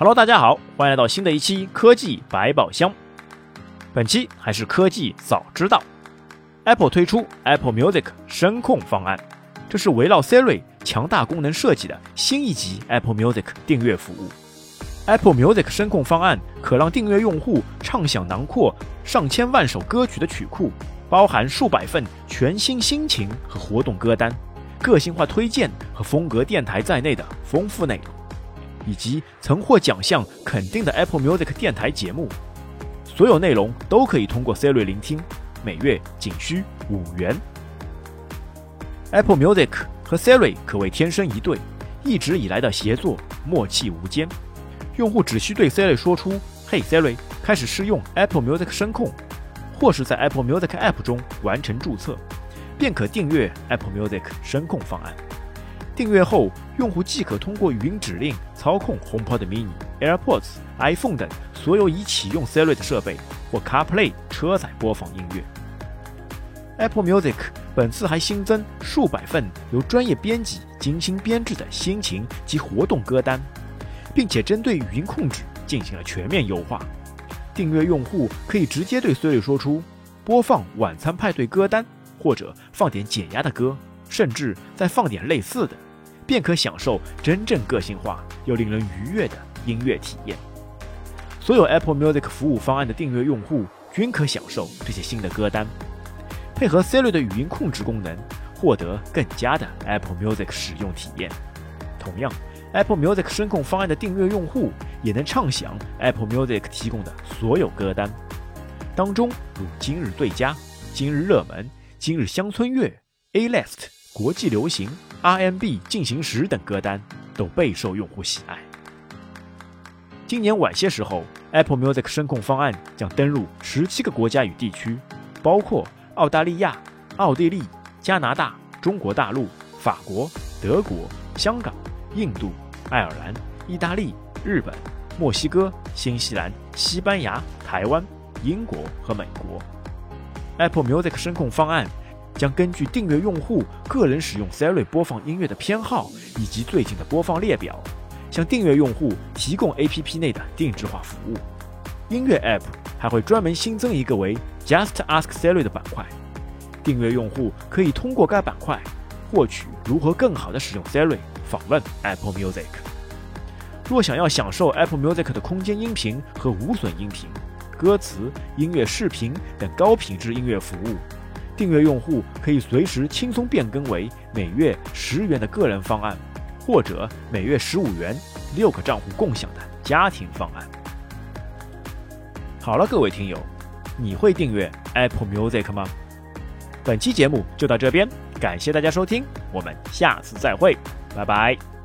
Hello，大家好，欢迎来到新的一期科技百宝箱。本期还是科技早知道。Apple 推出 Apple Music 声控方案，这是围绕 Siri 强大功能设计的新一级 Apple Music 订阅服务。Apple Music 声控方案可让订阅用户畅享囊括上千万首歌曲的曲库，包含数百份全新心情和活动歌单、个性化推荐和风格电台在内的丰富内容。以及曾获奖项肯定的 Apple Music 电台节目，所有内容都可以通过 Siri 聆听，每月仅需五元。Apple Music 和 Siri 可谓天生一对，一直以来的协作默契无间。用户只需对 Siri 说出“嘿 Siri”，开始试用 Apple Music 声控，或是在 Apple Music App 中完成注册，便可订阅 Apple Music 声控方案。订阅后，用户即可通过语音指令操控 HomePod Mini、AirPods、iPhone 等所有已启用 Siri 的设备或 CarPlay 车载播放音乐。Apple Music 本次还新增数百份由专业编辑精心编制的心情及活动歌单，并且针对语音控制进行了全面优化。订阅用户可以直接对 Siri 说出“播放晚餐派对歌单”或者放点减压的歌，甚至再放点类似的。便可享受真正个性化又令人愉悦的音乐体验。所有 Apple Music 服务方案的订阅用户均可享受这些新的歌单，配合 Siri 的语音控制功能，获得更佳的 Apple Music 使用体验。同样，Apple Music 声控方案的订阅用户也能畅享 Apple Music 提供的所有歌单，当中如今日最佳、今日热门、今日乡村乐、A List、国际流行。RMB 进行时等歌单都备受用户喜爱。今年晚些时候，Apple Music 声控方案将登陆十七个国家与地区，包括澳大利亚、奥地利、加拿大、中国大陆、法国、德国、香港、印度、爱尔兰、意大利、日本、墨西哥、新西兰、西班牙、台湾、英国和美国。Apple Music 声控方案。将根据订阅用户个人使用 Siri 播放音乐的偏好以及最近的播放列表，向订阅用户提供 APP 内的定制化服务。音乐 App 还会专门新增一个为 Just Ask Siri 的板块，订阅用户可以通过该板块获取如何更好的使用 Siri 访问 Apple Music。若想要享受 Apple Music 的空间音频和无损音频、歌词、音乐、视频等高品质音乐服务。订阅用户可以随时轻松变更为每月十元的个人方案，或者每月十五元六个账户共享的家庭方案。好了，各位听友，你会订阅 Apple Music 吗？本期节目就到这边，感谢大家收听，我们下次再会，拜拜。